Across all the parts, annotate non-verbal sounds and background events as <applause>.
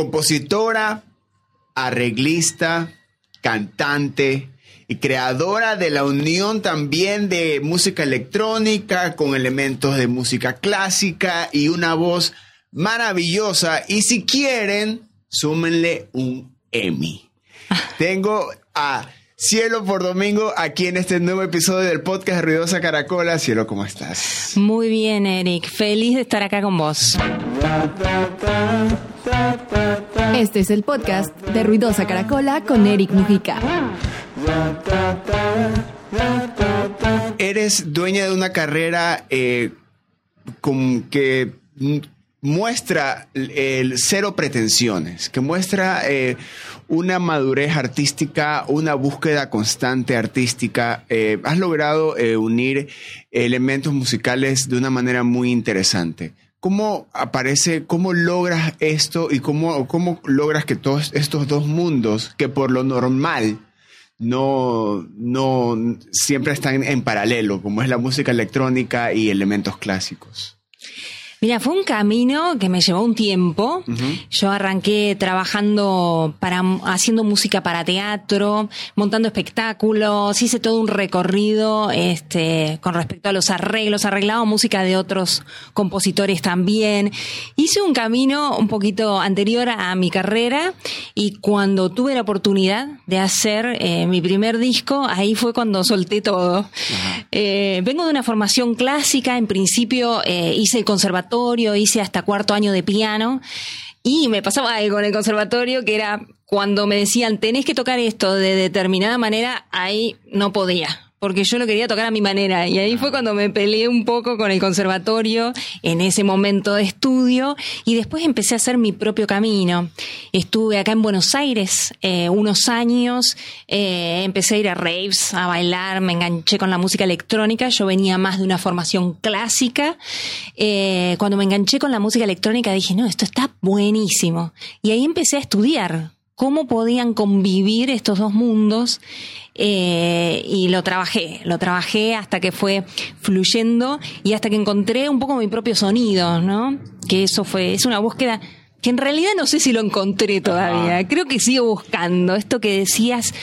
compositora, arreglista, cantante y creadora de la unión también de música electrónica con elementos de música clásica y una voz maravillosa. Y si quieren, súmenle un Emmy. <laughs> Tengo a Cielo por Domingo aquí en este nuevo episodio del podcast Ruidosa Caracola. Cielo, ¿cómo estás? Muy bien, Eric. Feliz de estar acá con vos. Este es el podcast de Ruidosa Caracola con Eric Mujica. Eres dueña de una carrera eh, con que muestra el cero pretensiones, que muestra eh, una madurez artística, una búsqueda constante artística. Eh, has logrado unir elementos musicales de una manera muy interesante. ¿Cómo aparece, cómo logras esto y cómo, cómo logras que todos estos dos mundos, que por lo normal no, no siempre están en paralelo, como es la música electrónica y elementos clásicos? Mira, fue un camino que me llevó un tiempo. Yo arranqué trabajando para haciendo música para teatro, montando espectáculos, hice todo un recorrido este con respecto a los arreglos, arreglado música de otros compositores también. Hice un camino un poquito anterior a mi carrera y cuando tuve la oportunidad de hacer eh, mi primer disco, ahí fue cuando solté todo. Eh, vengo de una formación clásica, en principio eh, hice el conservatorio hice hasta cuarto año de piano y me pasaba algo en el conservatorio que era cuando me decían tenés que tocar esto de determinada manera, ahí no podía porque yo lo quería tocar a mi manera. Y ahí fue cuando me peleé un poco con el conservatorio en ese momento de estudio y después empecé a hacer mi propio camino. Estuve acá en Buenos Aires eh, unos años, eh, empecé a ir a raves, a bailar, me enganché con la música electrónica, yo venía más de una formación clásica. Eh, cuando me enganché con la música electrónica dije, no, esto está buenísimo. Y ahí empecé a estudiar cómo podían convivir estos dos mundos eh, y lo trabajé, lo trabajé hasta que fue fluyendo y hasta que encontré un poco mi propio sonido, ¿no? Que eso fue, es una búsqueda que en realidad no sé si lo encontré todavía, creo que sigo buscando. Esto que decías,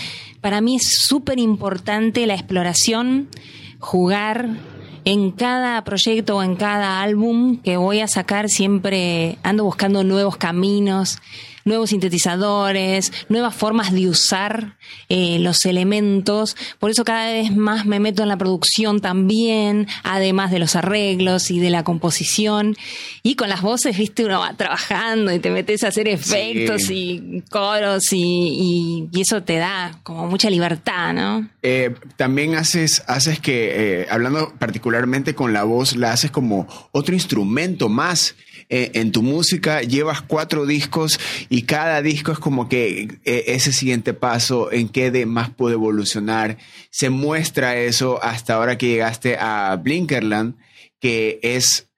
para mí es súper importante la exploración, jugar, en cada proyecto o en cada álbum que voy a sacar siempre ando buscando nuevos caminos, nuevos sintetizadores, nuevas formas de usar eh, los elementos. Por eso cada vez más me meto en la producción también, además de los arreglos y de la composición. Y con las voces, viste, uno va trabajando y te metes a hacer efectos y coros y, eso te da como mucha libertad, ¿no? Eh, también haces, haces que, eh, hablando particularmente con la voz, la haces como otro instrumento más eh, en tu música, llevas cuatro discos y cada disco es como que eh, ese siguiente paso, en qué de más puede evolucionar. Se muestra eso hasta ahora que llegaste a Blinkerland, que es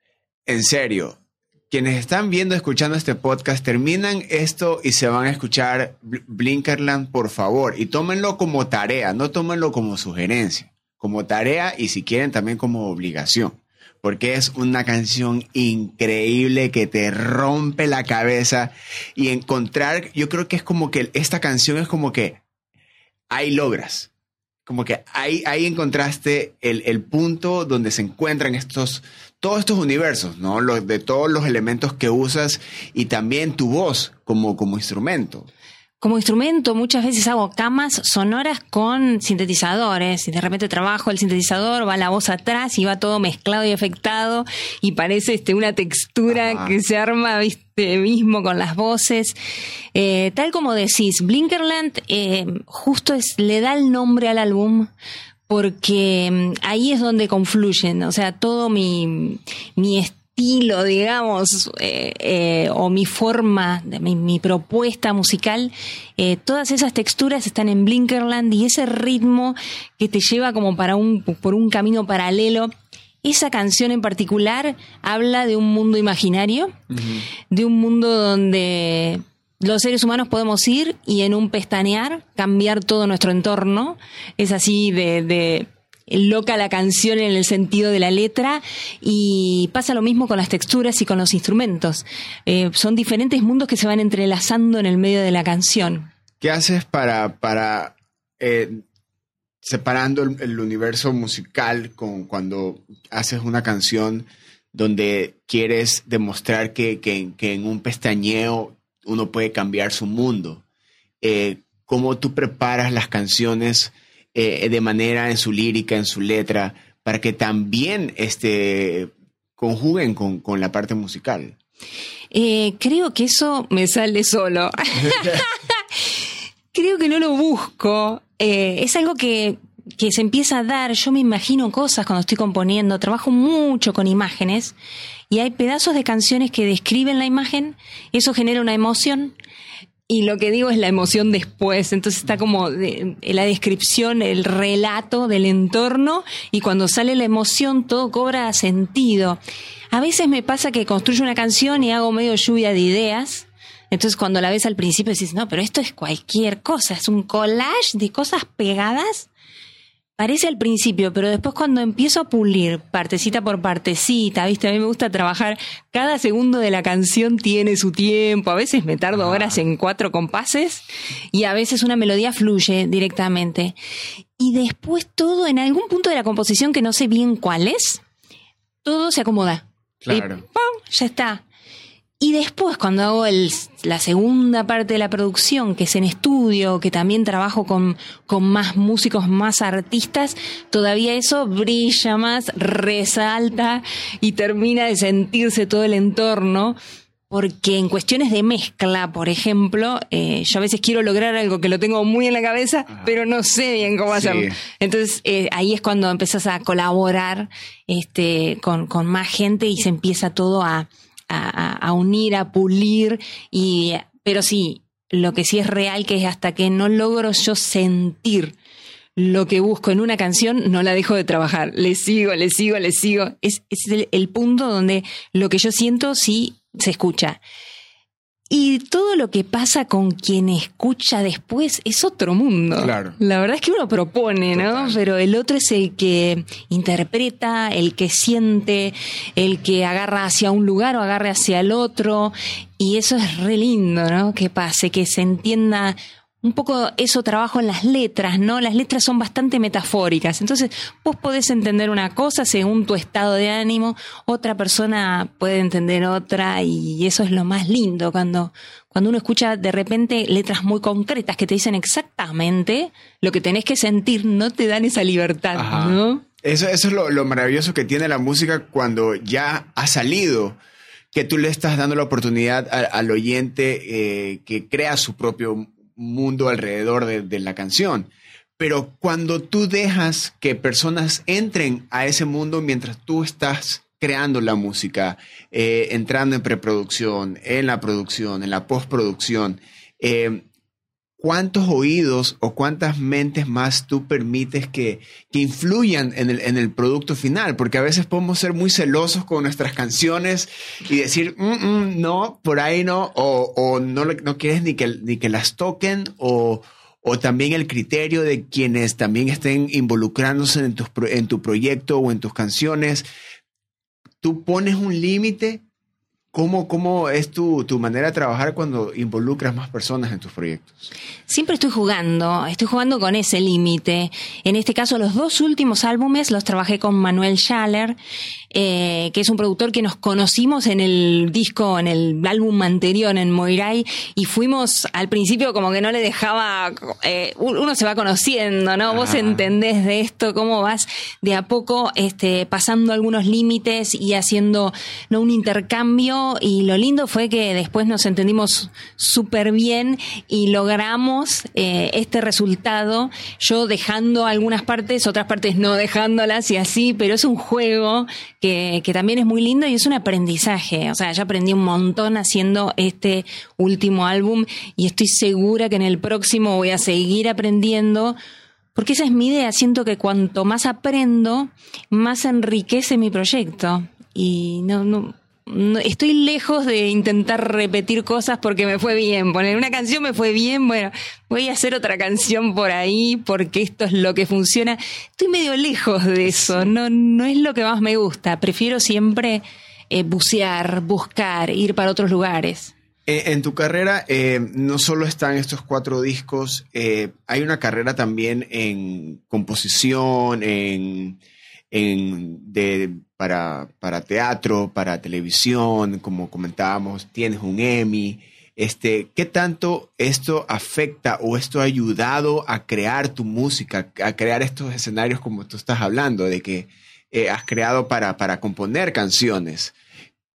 en serio. Quienes están viendo, escuchando este podcast, terminan esto y se van a escuchar Blinkerland, por favor, y tómenlo como tarea, no tómenlo como sugerencia, como tarea y si quieren también como obligación porque es una canción increíble que te rompe la cabeza. Y encontrar, yo creo que es como que esta canción es como que ahí logras, como que ahí, ahí encontraste el, el punto donde se encuentran estos, todos estos universos, ¿no? Los, de todos los elementos que usas y también tu voz como, como instrumento como instrumento muchas veces hago camas sonoras con sintetizadores y de repente trabajo el sintetizador, va la voz atrás y va todo mezclado y afectado y parece este, una textura que se arma viste mismo con las voces. Eh, tal como decís, Blinkerland eh, justo es, le da el nombre al álbum porque mm, ahí es donde confluyen, o sea, todo mi, mi estilo, digamos, eh, eh, o mi forma, mi, mi propuesta musical, eh, todas esas texturas están en Blinkerland y ese ritmo que te lleva como para un, por un camino paralelo. Esa canción en particular habla de un mundo imaginario, de un mundo donde los seres humanos podemos ir y en un pestañear cambiar todo nuestro entorno. Es así de loca la canción en el sentido de la letra y pasa lo mismo con las texturas y con los instrumentos. Eh, son diferentes mundos que se van entrelazando en el medio de la canción. ¿Qué haces para, para eh, separando el, universo musical con cuando haces una canción donde quieres demostrar que, en un pestañeo uno puede cambiar su mundo? Eh, ¿Cómo tú preparas las canciones eh, de manera en su lírica, en su letra, para que también este, conjuguen con, la parte musical? Eh, creo que eso me sale solo. <laughs> creo que no lo busco. Eh, es algo que, que se empieza a dar. Yo me imagino cosas cuando estoy componiendo. Trabajo mucho con imágenes y hay pedazos de canciones que describen la imagen. Eso genera una emoción y lo que digo es la emoción después. Entonces está como la descripción, el relato del entorno y cuando sale la emoción todo cobra sentido. A veces me pasa que construyo una canción y hago medio lluvia de ideas. Entonces cuando la ves al principio decís, no, pero esto es cualquier cosa, es un collage de cosas pegadas Parece al principio, pero después cuando empiezo a pulir partecita por partecita, viste, a mí me gusta trabajar, cada segundo de la canción tiene su tiempo, a veces me tardo ah. horas en cuatro compases y a veces una melodía fluye directamente. Y después todo, en algún punto de la composición que no sé bien cuál es, todo se acomoda. Claro. Y ¡pum! Ya está. Y después, cuando hago el, la segunda parte de la producción, que es en estudio, que también trabajo con, con más músicos, más artistas, todavía eso brilla más, resalta y termina de sentirse todo el entorno. Porque en cuestiones de mezcla, por ejemplo, eh, yo a veces quiero lograr algo que lo tengo muy en la cabeza, pero no sé bien cómo hacerlo. Entonces eh, ahí es cuando empiezas a colaborar este, con, con más gente y se empieza todo a, a, unir, a pulir, y, pero sí, lo que sí es real que es hasta que no logro yo sentir lo que busco en una canción, no la dejo de trabajar. Le sigo, le sigo, le sigo. Es, es el, punto donde lo que yo siento sí se escucha. Y todo lo que pasa con quien escucha después es otro mundo. Claro. La verdad es que uno propone, ¿no? Pero el otro es el que interpreta, el que siente, el que agarra hacia un lugar o agarra hacia el otro. Y eso es re lindo, ¿no? Que pase, que se entienda un poco eso trabajo en las letras, ¿no? Las letras son bastante metafóricas. Entonces, vos podés entender una cosa según tu estado de ánimo, otra persona puede entender otra, y eso es lo más lindo cuando, cuando uno escucha de repente letras muy concretas que te dicen exactamente lo que tenés que sentir, no te dan esa libertad, ¿no? Eso, eso es lo, maravilloso que tiene la música cuando ya ha salido que tú le estás dando la oportunidad al oyente eh, que crea su propio mundo alrededor de, la canción. Pero cuando tú dejas que personas entren a ese mundo mientras tú estás creando la música, eh, entrando en preproducción, en la producción, en la postproducción, eh, ¿cuántos oídos o cuántas mentes más tú permites que, influyan en el, producto final? Porque a veces podemos ser muy celosos con nuestras canciones y decir, mm, mm, no, por ahí no, o, no, no quieres ni que, ni que las toquen, o, también el criterio de quienes también estén involucrándose en tu, en tu proyecto o en tus canciones. Tú pones un límite ¿Cómo, ¿Cómo, es tu, tu, manera de trabajar cuando involucras más personas en tus proyectos? Siempre estoy jugando, estoy jugando con ese límite. En este caso, los dos últimos álbumes los trabajé con Manuel Schaller, eh, que es un productor que nos conocimos en el disco, en el álbum anterior, en Moirai, y fuimos al principio como que no le dejaba, eh, uno se va conociendo, ¿no? Vos entendés de esto, cómo vas de a poco este, pasando algunos límites y haciendo ¿no? un intercambio y lo lindo fue que después nos entendimos súper bien y logramos eh, este resultado, yo dejando algunas partes, otras partes no dejándolas y así, pero es un juego que, que también es muy lindo y es un aprendizaje, o sea, ya aprendí un montón haciendo este último álbum y estoy segura que en el próximo voy a seguir aprendiendo porque esa es mi idea. Siento que cuanto más aprendo, más enriquece mi proyecto. Y no, no, estoy lejos de intentar repetir cosas porque me fue bien. Poner una canción me fue bien, bueno, voy a hacer otra canción por ahí porque esto es lo que funciona. Estoy medio lejos de eso, no, no es lo que más me gusta. Prefiero siempre eh, bucear, buscar, ir para otros lugares. Eh, en tu carrera eh, no solo están estos cuatro discos, hay una carrera también en composición, en, de, para, para, teatro, para televisión, como comentábamos, tienes un Emmy. Este, ¿Qué tanto esto afecta o esto ha ayudado a crear tu música, a crear estos escenarios como tú estás hablando, de que has creado para, para componer canciones?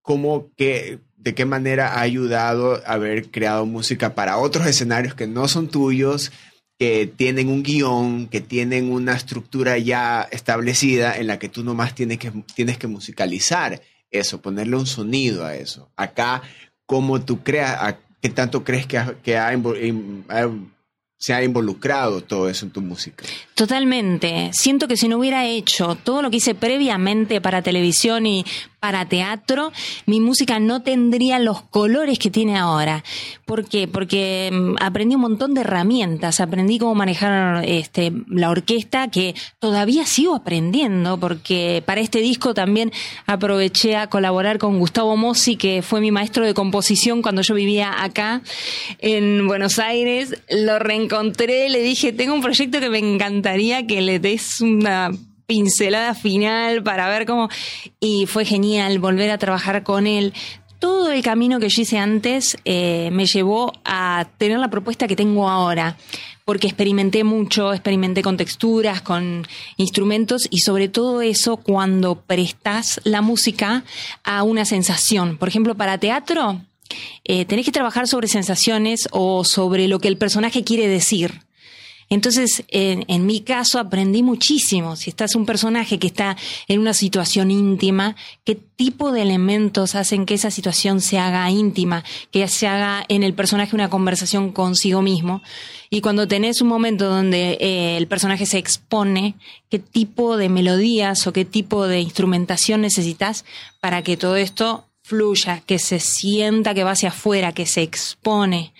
cómo que, de qué manera ha ayudado a haber creado música para otros escenarios que no son tuyos, que tienen un guion, que tienen una estructura ya establecida en la que tú nomás tienes que, tienes que musicalizar eso, ponerle un sonido a eso. Acá, ¿cómo tú creas, qué tanto crees que, que ha, se ha involucrado todo eso en tu música. Totalmente. Siento que si no hubiera hecho todo lo que hice previamente para televisión y para teatro, mi música no tendría los colores que tiene ahora. ¿Por qué? Porque mm, aprendí un montón de herramientas, aprendí cómo manejar este, la orquesta, que todavía sigo aprendiendo, porque para este disco también aproveché a colaborar con Gustavo Mossi, que fue mi maestro de composición cuando yo vivía acá en Buenos Aires. Lo reencontré, le dije, tengo un proyecto que me encantaría que le des una pincelada final para ver cómo... Y fue genial volver a trabajar con él. Todo el camino que yo hice antes eh, me llevó a tener la propuesta que tengo ahora, porque experimenté mucho, experimenté con texturas, con instrumentos y sobre todo eso cuando prestas la música a una sensación. Por ejemplo, para teatro, eh, tenés que trabajar sobre sensaciones o sobre lo que el personaje quiere decir. Entonces, en, mi caso, aprendí muchísimo. Si estás un personaje que está en una situación íntima, ¿qué tipo de elementos hacen que esa situación se haga íntima? Que se haga en el personaje una conversación consigo mismo. Y cuando tenés un momento donde eh, el personaje se expone, ¿qué tipo de melodías o qué tipo de instrumentación necesitas para que todo esto fluya, que se sienta que va hacia afuera, que se expone?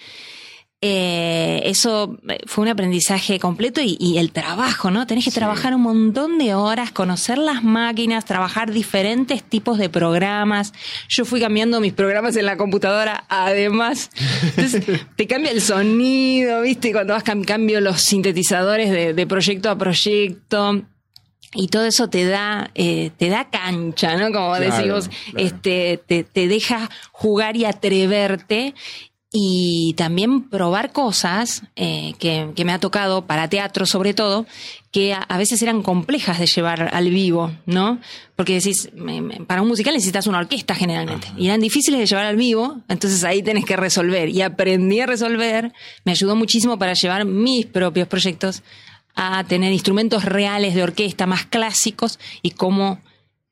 Eh, eso fue un aprendizaje completo y, el trabajo, ¿no? Tenés que trabajar un montón de horas, conocer las máquinas, trabajar diferentes tipos de programas. Yo fui cambiando mis programas en la computadora, además. Entonces, <laughs> te cambia el sonido, ¿viste? Cuando vas cambio los sintetizadores de, proyecto a proyecto y todo eso te da eh, te da cancha no como decimos este te, te, deja jugar y atreverte y también probar cosas eh, que, me ha tocado para teatro sobre todo, que a, veces eran complejas de llevar al vivo, ¿no? Porque decís, para un musical necesitas una orquesta generalmente, y eran difíciles de llevar al vivo, entonces ahí tenés que resolver. Y aprendí a resolver, me ayudó muchísimo para llevar mis propios proyectos a tener instrumentos reales de orquesta más clásicos y cómo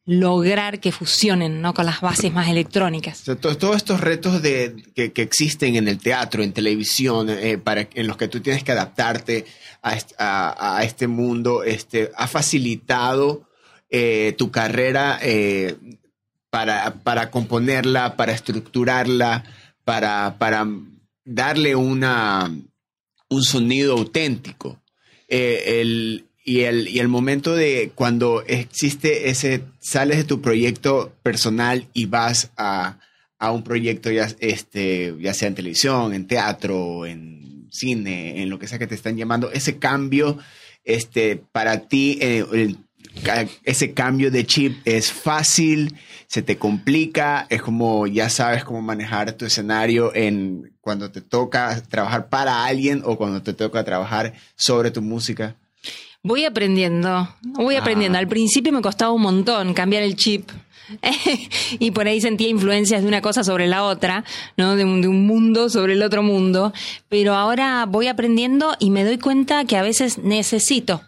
lograr que fusionen ¿no? con las bases más electrónicas. todos, estos retos de, que, existen en el teatro, en televisión, eh, para, en los que tú tienes que adaptarte a, este mundo, este, ha facilitado eh, tu carrera eh, para, para, componerla, para estructurarla, para, para darle una, un sonido auténtico. el, y el, y el momento de cuando existe ese, sales de tu proyecto personal y vas a, a un proyecto ya, este, ya sea en televisión, en teatro, en cine, en lo que sea que te están llamando, ese cambio, este, para ti, eh, ese cambio de chip es fácil, se te complica, es como ya sabes cómo manejar tu escenario en cuando te toca trabajar para alguien o cuando te toca trabajar sobre tu música. Voy aprendiendo, voy aprendiendo. Ah. Al principio me costaba un montón cambiar el chip. <laughs> y por ahí sentía influencias de una cosa sobre la otra, ¿no? De un, de un, mundo sobre el otro mundo. Pero ahora voy aprendiendo y me doy cuenta que a veces necesito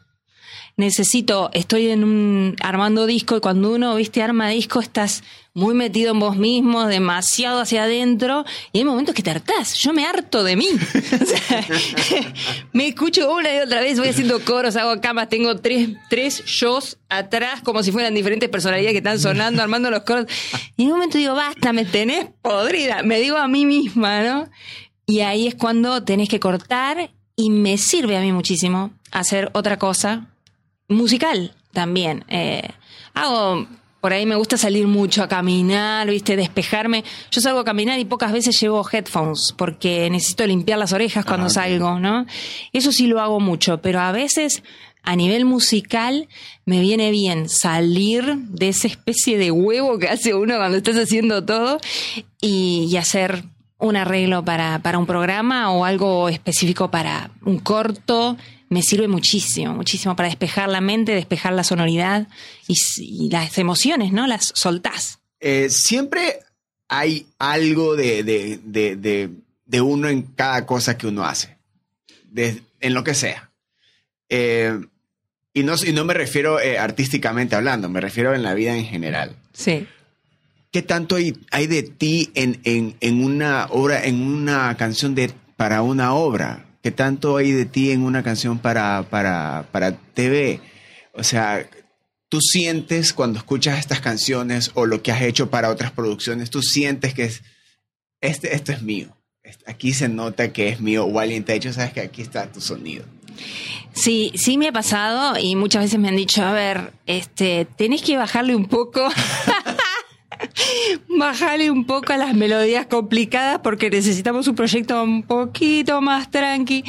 necesito, estoy en un armando disco y cuando uno, viste, arma disco, estás muy metido en vos mismo, demasiado hacia adentro, y hay momentos que te hartás. Yo me harto de mí. <laughs> O sea, <laughs> me escucho una y otra vez, voy haciendo coros, hago camas, tengo tres, tres shows atrás, como si fueran diferentes personalidades que están sonando, armando los coros. Y en un momento digo, basta, me tenés podrida. Me digo a mí misma, ¿no? Y ahí es cuando tenés que cortar y me sirve a mí muchísimo hacer otra cosa musical también. Eh, hago por ahí me gusta salir mucho a caminar, ¿viste? Despejarme. Yo salgo a caminar y pocas veces llevo headphones porque necesito limpiar las orejas cuando salgo, ¿no? Eso sí lo hago mucho, pero a veces a nivel musical me viene bien salir de esa especie de huevo que hace uno cuando estás haciendo todo y, y hacer un arreglo para, para un programa o algo específico para un corto me sirve muchísimo, muchísimo para despejar la mente, despejar la sonoridad y, las emociones, ¿no? Las soltás. Eh, siempre hay algo de, de, uno en cada cosa que uno hace, en lo que sea. Eh, y, no, y no me refiero eh, artísticamente hablando, me refiero en la vida en general. Sí. ¿Qué tanto hay, hay de ti en, en, en, una obra, en una canción de, para una obra? ¿Qué tanto hay de ti en una canción para, para, para TV? O sea, tú sientes cuando escuchas estas canciones o lo que has hecho para otras producciones, tú sientes que es, este, esto es mío. Aquí se nota que es mío o alguien te ha dicho, sabes que aquí está tu sonido. Sí, sí me ha pasado y muchas veces me han dicho, a ver, este, tenés que bajarle un poco <laughs> Bájale un poco a las melodías complicadas porque necesitamos un proyecto un poquito más tranqui.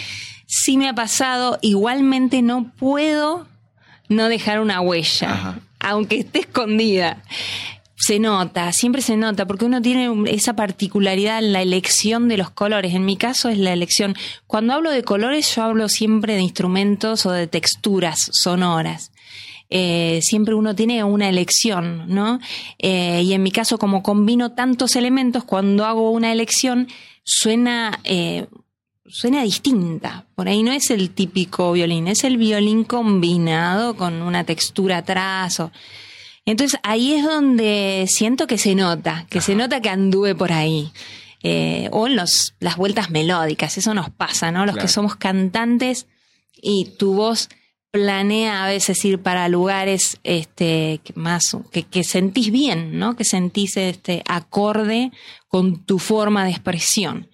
Sí me ha pasado, igualmente no puedo no dejar una huella, aunque esté escondida. Se nota, siempre se nota, porque uno tiene esa particularidad en la elección de los colores. En mi caso es la elección. Cuando hablo de colores, yo hablo siempre de instrumentos o de texturas sonoras. Eh, siempre uno tiene una elección, ¿no? Eh, y en mi caso, como combino tantos elementos, cuando hago una elección, suena, eh, suena distinta. Por ahí no es el típico violín, es el violín combinado con una textura atrás. Entonces ahí es donde siento que se nota, que se nota que anduve por ahí. o en los, las vueltas melódicas, eso nos pasa, ¿no? Los que somos cantantes y tu voz planea a veces ir para lugares este, más que, sentís bien, ¿no? Que sentís este acorde con tu forma de expresión.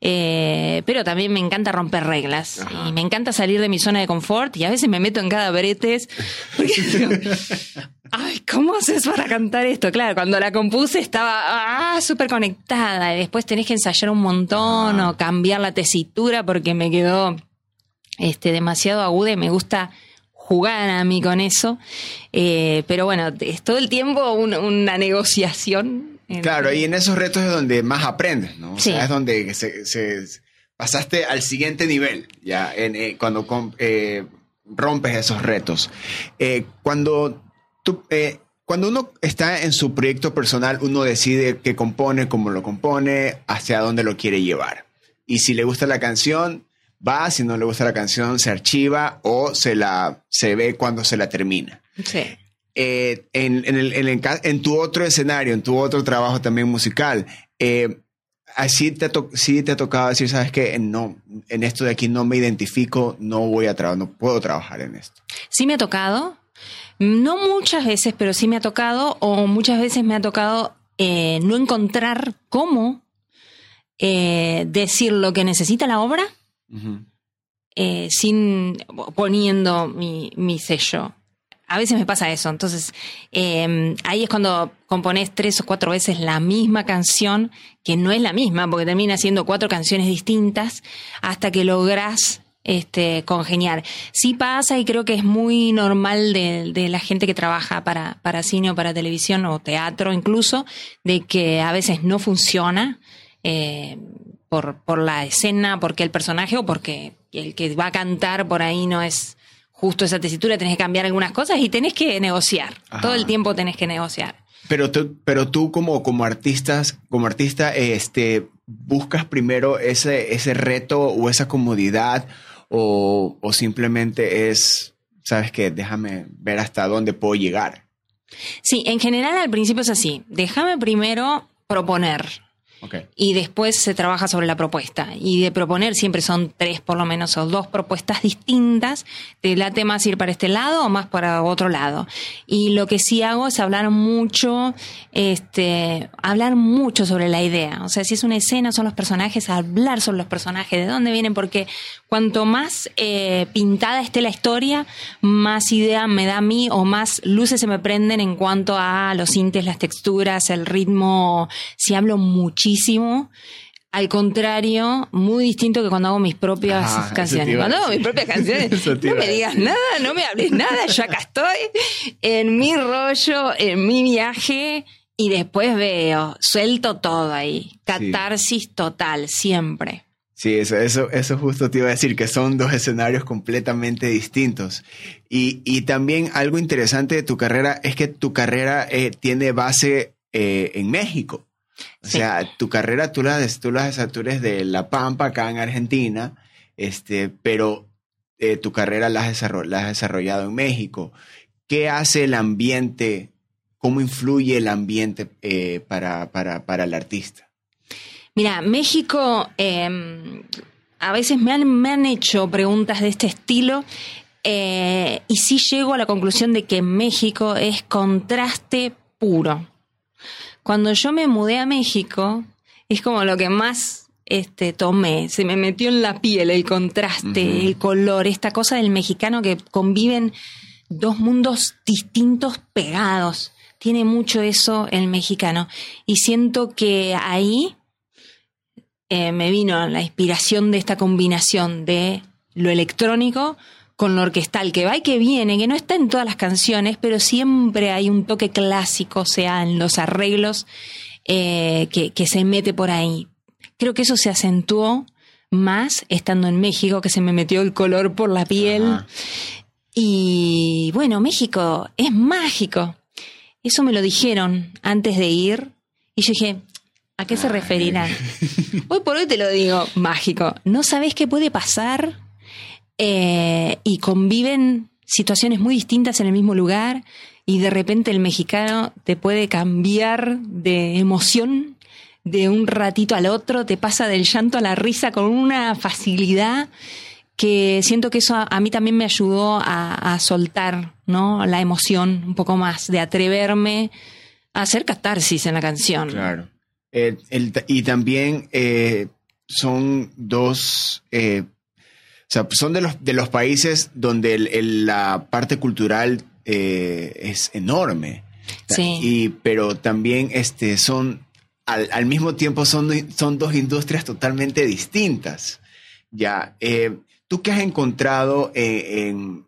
Eh, pero también me encanta romper reglas y me encanta salir de mi zona de confort y a veces me meto en cada bretes <laughs> ay, ¿cómo haces para cantar esto? Claro, cuando la compuse estaba ah, súper conectada y después tenés que ensayar un montón o cambiar la tesitura porque me quedó este, demasiado aguda y me gusta jugar a mí con eso. Eh, pero bueno, es todo el tiempo una negociación. Claro, y en esos retos es donde más aprendes, ¿no? O sea, es donde se, pasaste al siguiente nivel, ya, eh, cuando eh, rompes esos retos. cuando tú, cuando uno está en su proyecto personal, uno decide qué compone, cómo lo compone, hacia dónde lo quiere llevar. Y si le gusta la canción, va, si no le gusta la canción, se archiva o se la se ve cuando se la termina. Sí. Eh, en, en, el, en, en, tu otro escenario, en tu otro trabajo también musical, eh, así te, sí te ha tocado decir, sabes que no, en esto de aquí no me identifico, no voy a trabajar, no puedo trabajar en esto. Sí me ha tocado, no muchas veces, pero sí me ha tocado, o muchas veces me ha tocado eh, no encontrar cómo decir lo que necesita la obra eh, sin poniendo mi, sello. A veces me pasa eso, entonces em, ahí es cuando compones tres o cuatro veces la misma canción, que no es la misma, porque termina siendo cuatro canciones distintas, hasta que logras este, congeniar. Sí pasa y creo que es muy normal de, la gente que trabaja para, para cine o para televisión o teatro incluso, de que a veces no funciona. Eh, por, la escena, porque el personaje o porque el que va a cantar por ahí no es justo esa tesitura, tenés que cambiar algunas cosas y tenés que negociar. Todo el tiempo tenés que negociar. Pero tú, pero tú como, como, artistas, como artista, este, buscas primero ese, ese reto o esa comodidad o, simplemente es sabes que déjame ver hasta dónde puedo llegar. Sí, en general al principio es así. Déjame primero proponer, y después se trabaja sobre la propuesta. Y de proponer siempre son tres por lo menos o dos propuestas distintas. ¿Te late más ir para este lado o más para otro lado? Y lo que sí hago es hablar mucho, este, hablar mucho sobre la idea. O sea, si es una escena, son los personajes, hablar sobre los personajes, de dónde vienen, porque cuanto más eh, pintada esté la historia, más idea me da a mí o más luces se me prenden en cuanto a los sintes, las texturas, el ritmo. Si hablo muchísimo al contrario, muy distinto que cuando hago mis propias ah, canciones. Cuando hago mis propias canciones, <laughs> no me digas nada, no me hables nada, yo acá estoy en mi rollo, en mi viaje y después veo, suelto todo ahí. Catarsis total, siempre. Sí, eso, eso, eso justo te iba a decir, que son dos escenarios completamente distintos. Y, también algo interesante de tu carrera es que tu carrera eh, tiene base eh, en México. O sea, tu carrera tú la, tú la eres de La Pampa, acá en Argentina, este, pero eh, tu carrera la has, desarrollado en México. ¿Qué hace el ambiente? ¿Cómo influye el ambiente eh, para, para, el artista? Mira, México, em, a veces me han, me han hecho preguntas de este estilo eh, y sí llego a la conclusión de que México es contraste puro. Cuando yo me mudé a México, es como lo que más este, tomé. Se me metió en la piel el contraste, el color, esta cosa del mexicano que conviven dos mundos distintos pegados. Tiene mucho eso el mexicano. Y siento que ahí eh, me vino la inspiración de esta combinación de lo electrónico con lo orquestal que va y que viene, que no está en todas las canciones, pero siempre hay un toque clásico, o sea, en los arreglos eh, que, se mete por ahí. Creo que eso se acentuó más estando en México, que se me metió el color por la piel. Y bueno, México es mágico. Eso me lo dijeron antes de ir y yo dije, ¿a qué se referirán? Hoy por hoy te lo digo, mágico. No sabes qué puede pasar eh, y conviven situaciones muy distintas en el mismo lugar y de repente el mexicano te puede cambiar de emoción de un ratito al otro, te pasa del llanto a la risa con una facilidad que siento que eso a, mí también me ayudó a, soltar ¿no? la emoción un poco más, de atreverme a hacer catarsis en la canción. Claro. y también eh, son dos eh, sea, son de los, de los países donde la parte cultural eh, es enorme. Sí. Y, pero también este, son, al, mismo tiempo, son, son dos industrias totalmente distintas. Ya, eh, ¿tú qué has encontrado en,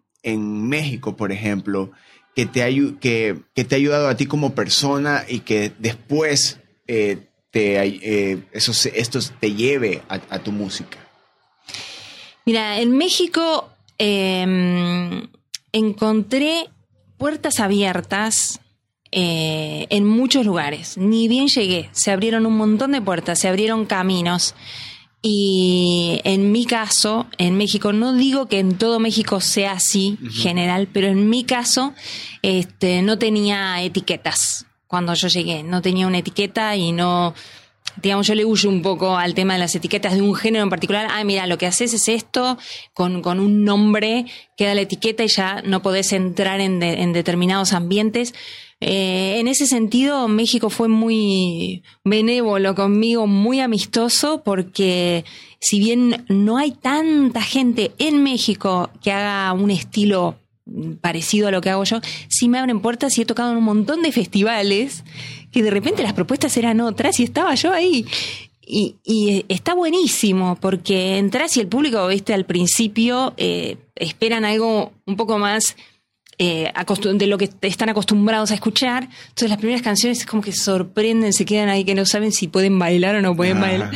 México, por ejemplo, que te, que, que, te ha ayudado a ti como persona y que después eh, te, eso, esto te lleve a tu música? Mira, en México em, encontré puertas abiertas eh, en muchos lugares. Ni bien llegué, se abrieron un montón de puertas, se abrieron caminos. Y en mi caso, en México, no digo que en todo México sea así, general, pero en mi caso, este, no tenía etiquetas cuando yo llegué. No tenía una etiqueta y no, digamos, yo le huyo un poco al tema de las etiquetas de un género en particular. Ah, mira, lo que haces es esto, con, con un nombre, queda la etiqueta y ya no podés entrar en, en determinados ambientes. Eh, en ese sentido, México fue muy benévolo conmigo, muy amistoso, porque si bien no hay tanta gente en México que haga un estilo parecido a lo que hago yo, sí me abren puertas y he tocado en un montón de festivales que de repente las propuestas eran otras y estaba yo ahí. Y, está buenísimo porque entras y el público, viste, al principio eh, esperan algo un poco más eh, de lo que están acostumbrados a escuchar. Entonces las primeras canciones es como que sorprenden, se quedan ahí que no saben si pueden bailar o no pueden bailar.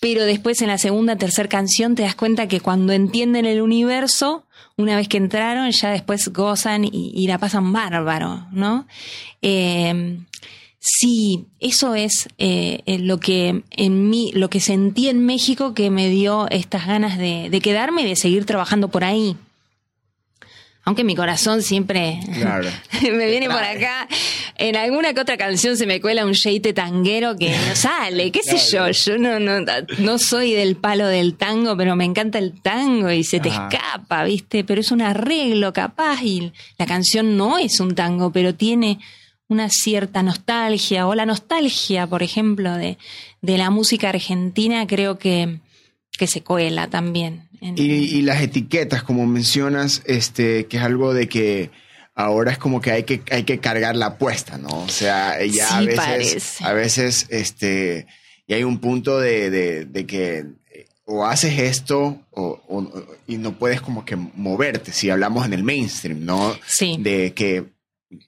Pero después en la segunda, tercera canción te das cuenta que cuando entienden el universo, una vez que entraron, ya después gozan y, la pasan bárbaro, ¿no? Eh, sí, eso es eh, lo que en mí, lo que sentí en México que me dio estas ganas de, quedarme y de seguir trabajando por ahí. aunque mi corazón siempre <laughs> me viene por acá. En alguna que otra canción se me cuela un sheite tanguero que no sale, qué sé yo, yo no, no, no soy del palo del tango, pero me encanta el tango y se te escapa, ¿viste? Pero es un arreglo capaz y la canción no es un tango, pero tiene una cierta nostalgia o la nostalgia, por ejemplo, de, de la música argentina, creo que, que se cuela también. Y, las etiquetas, como mencionas, este, que es algo de que ahora es como que hay que, hay que cargar la apuesta, ¿no? O sea, ya a veces, a veces, este, y hay un punto de, de, que o haces esto o, y no puedes como que moverte, si hablamos en el mainstream, ¿no? Sí. De que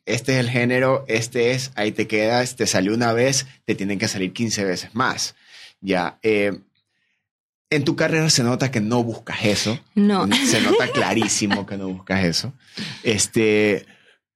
este es el género, este es, ahí te quedas, te salió una vez, te tienen que salir 15 veces más. Ya, eh, en tu carrera se nota que no buscas eso. No. Se nota clarísimo que no buscas eso. Este,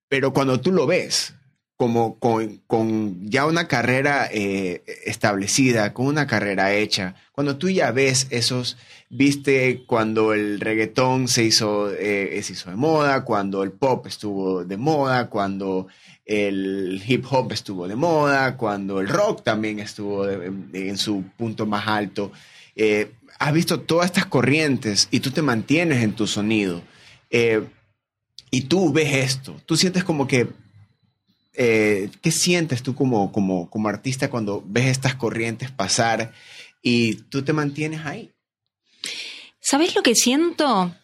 pero cuando tú lo ves, como con, ya una carrera eh, establecida, con una carrera hecha, cuando tú ya ves esos, viste cuando el reggaetón se hizo, eh, se hizo de moda, cuando el pop estuvo de moda, cuando el hip hop estuvo de moda, cuando el rock también estuvo en su punto más alto. Eh, has visto todas estas corrientes y tú te mantienes en tu sonido. Y tú ves esto, tú sientes como que, eh, ¿qué sientes tú como, como, como artista cuando ves estas corrientes pasar y tú te mantienes ahí? ¿Sabes lo que siento?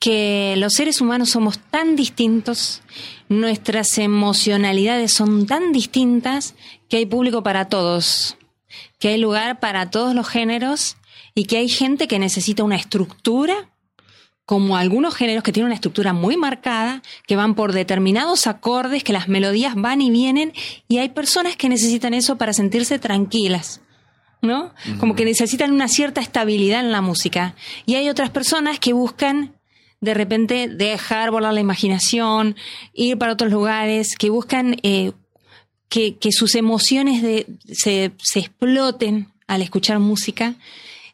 Que los seres humanos somos tan distintos, nuestras emocionalidades son tan distintas que hay público para todos, que hay lugar para todos los géneros y que hay gente que necesita una estructura, como algunos géneros que tienen una estructura muy marcada, que van por determinados acordes, que las melodías van y vienen, y hay personas que necesitan eso para sentirse tranquilas. ¿No? Como que necesitan una cierta estabilidad en la música. Y hay otras personas que buscan de repente dejar volar la imaginación, ir para otros lugares, que buscan eh, que, sus emociones de, se, se, exploten al escuchar música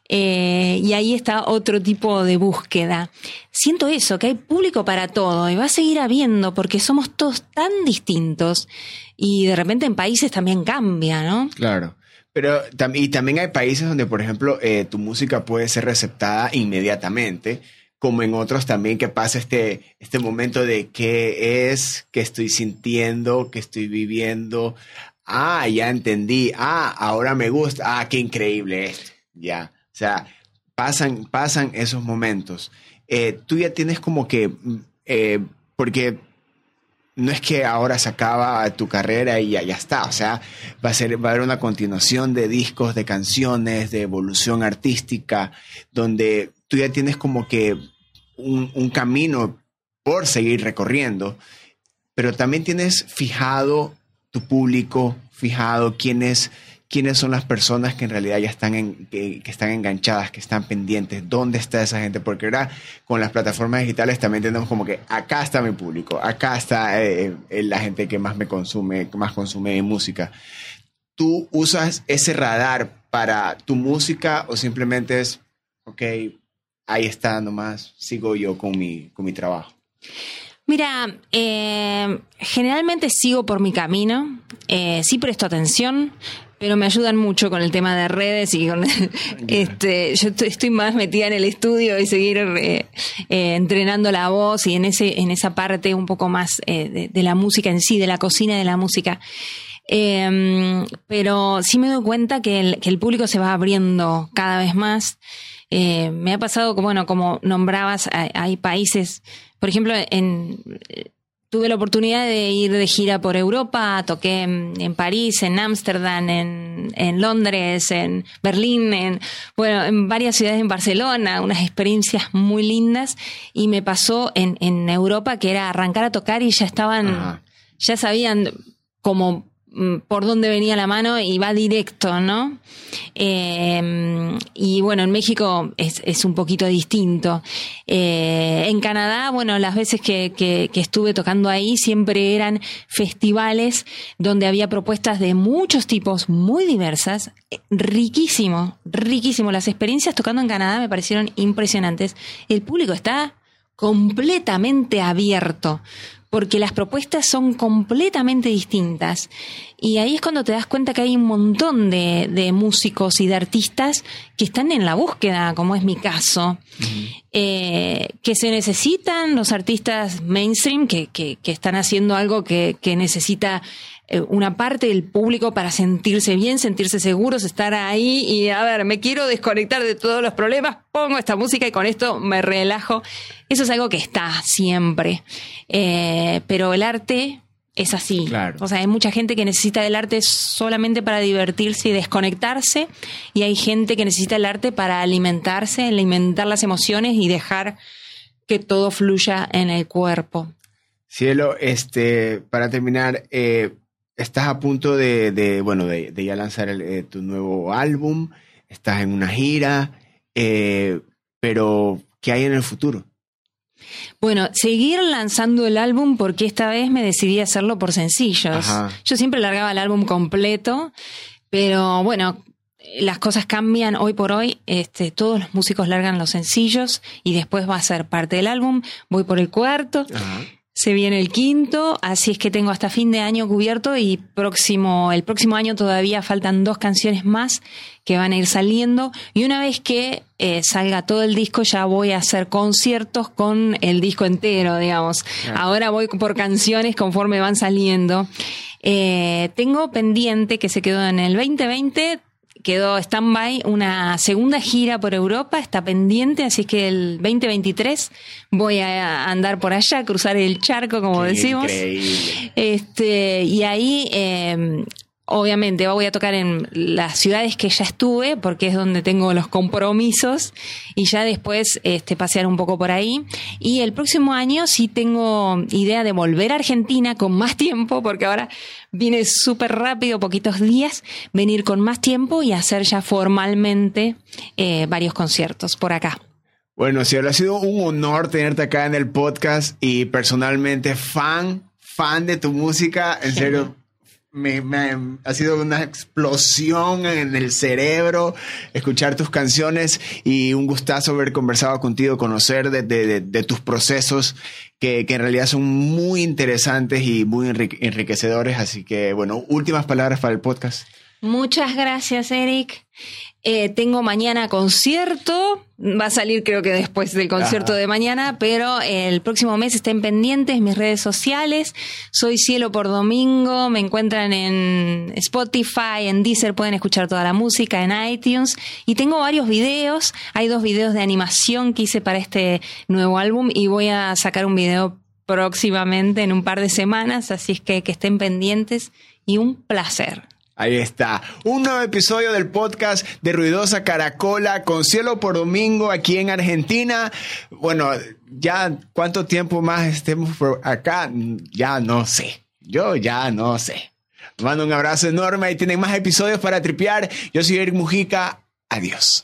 eh, y ahí está otro tipo de búsqueda. Siento eso, que hay público para todo y va a seguir habiendo porque somos todos tan distintos y de repente en países también cambia, ¿no? Claro. Pero y también hay países donde, por ejemplo, eh, tu música puede ser receptada inmediatamente, como en otros también que pasa este, este momento de qué es, qué estoy sintiendo, qué estoy viviendo. Ah, ya entendí. Ah, ahora me gusta. Ah, qué increíble esto. Ya. O sea, pasan, pasan esos momentos. Eh, tú ya tienes como que, eh, porque no es que ahora se acaba tu carrera y ya, ya, está, o sea, va a, ser, va a haber una continuación de discos, de canciones, de evolución artística, donde tú ya tienes como que un, un camino por seguir recorriendo, pero también tienes fijado tu público, fijado quiénes quiénes son las personas que en realidad ya están, en, que, están enganchadas, que están pendientes, dónde está esa gente, porque ahora con las plataformas digitales también tenemos como que acá está mi público, acá está eh, eh, la gente que más me consume, que más consume música. ¿Tú usas ese radar para tu música o simplemente es, ok, ahí está nomás, sigo yo con mi, con mi trabajo? Mira, eh, generalmente sigo por mi camino, sí presto atención, pero me ayudan mucho con el tema de redes y con <laughs> <laughs> este yo estoy más metida en el estudio y seguir eh, eh, entrenando la voz y en ese en esa parte un poco más eh, de, la música en sí de la cocina de la música. Em, pero sí me doy cuenta que el, que el público se va abriendo cada vez más. Me ha pasado bueno como nombrabas hay países por ejemplo en tuve la oportunidad de ir de gira por Europa, toqué en, París, en Ámsterdam, en, Londres, en Berlín, en, bueno, en varias ciudades en Barcelona, unas experiencias muy lindas. Y me pasó en, en Europa que era arrancar a tocar y ya estaban, ya sabían como por dónde venía la mano y va directo, ¿no? Em, y bueno, en México es, un poquito distinto. Eh, en Canadá, bueno, las veces que, que, estuve tocando ahí siempre eran festivales donde había propuestas de muchos tipos, muy diversas, riquísimo, riquísimo. Las experiencias tocando en Canadá me parecieron impresionantes. El público está completamente abierto, porque las propuestas son completamente distintas. Y ahí es cuando te das cuenta que hay un montón de, músicos y de artistas que están en la búsqueda, como es mi caso, eh, que se necesitan los artistas mainstream que, que, están haciendo algo que, que necesita eh, una parte del público para sentirse bien, sentirse seguros, estar ahí y a ver, me quiero desconectar de todos los problemas, pongo esta música y con esto me relajo. Eso es algo que está siempre. Eh, pero el arte es así. O sea, hay mucha gente que necesita el arte solamente para divertirse y desconectarse, y hay gente que necesita el arte para alimentarse, alimentar las emociones y dejar que todo fluya en el cuerpo. Cielo, este, para terminar, eh, estás a punto de, bueno, de, ya lanzar eh, tu nuevo álbum, estás en una gira, eh, pero ¿qué hay en el futuro? Bueno, seguir lanzando el álbum porque esta vez me decidí a hacerlo por sencillos. Yo siempre largaba el álbum completo, pero bueno, las cosas cambian hoy por hoy. Este, todos los músicos largan los sencillos y después va a ser parte del álbum. Voy por el cuarto. Se viene el quinto, así es que tengo hasta fin de año cubierto y próximo, el próximo año todavía faltan dos canciones más que van a ir saliendo. Y una vez que eh, salga todo el disco, ya voy a hacer conciertos con el disco entero, digamos. Ahora voy por canciones conforme van saliendo. Eh, tengo pendiente que se quedó en el 2020 quedó stand-by una segunda gira por Europa, está pendiente, así que el 2023 voy a andar por allá, cruzar el charco, como decimos. Este, y ahí eh, Obviamente voy a tocar en las ciudades que ya estuve, porque es donde tengo los compromisos, y ya después este, pasear un poco por ahí. Y el próximo año sí tengo idea de volver a Argentina con más tiempo, porque ahora viene súper rápido, poquitos días, venir con más tiempo y hacer ya formalmente eh, varios conciertos por acá. Bueno, sí, ha sido un honor tenerte acá en el podcast y personalmente fan, fan de tu música. En serio, me, ha sido una explosión en el cerebro escuchar tus canciones y un gustazo haber conversado contigo, conocer de, tus procesos que, en realidad son muy interesantes y muy enriquecedores. Así que, bueno, últimas palabras para el podcast. Muchas gracias, Eric. Eh, tengo mañana concierto, va a salir creo que después del concierto de mañana, pero el próximo mes estén pendientes mis redes sociales. Soy Cielo por Domingo, me encuentran en Spotify, en Deezer, pueden escuchar toda la música, en iTunes. Y tengo varios videos, hay dos videos de animación que hice para este nuevo álbum y voy a sacar un video próximamente en un par de semanas, así es que que estén pendientes y un placer. Ahí está. Un nuevo episodio del podcast de Ruidosa Caracola con Cielo por Domingo aquí en Argentina. Bueno, ya cuánto tiempo más estemos por acá, ya no sé. Yo ya no sé. mando un abrazo enorme y tienen más episodios para tripear. Yo soy Eric Mujica. Adiós.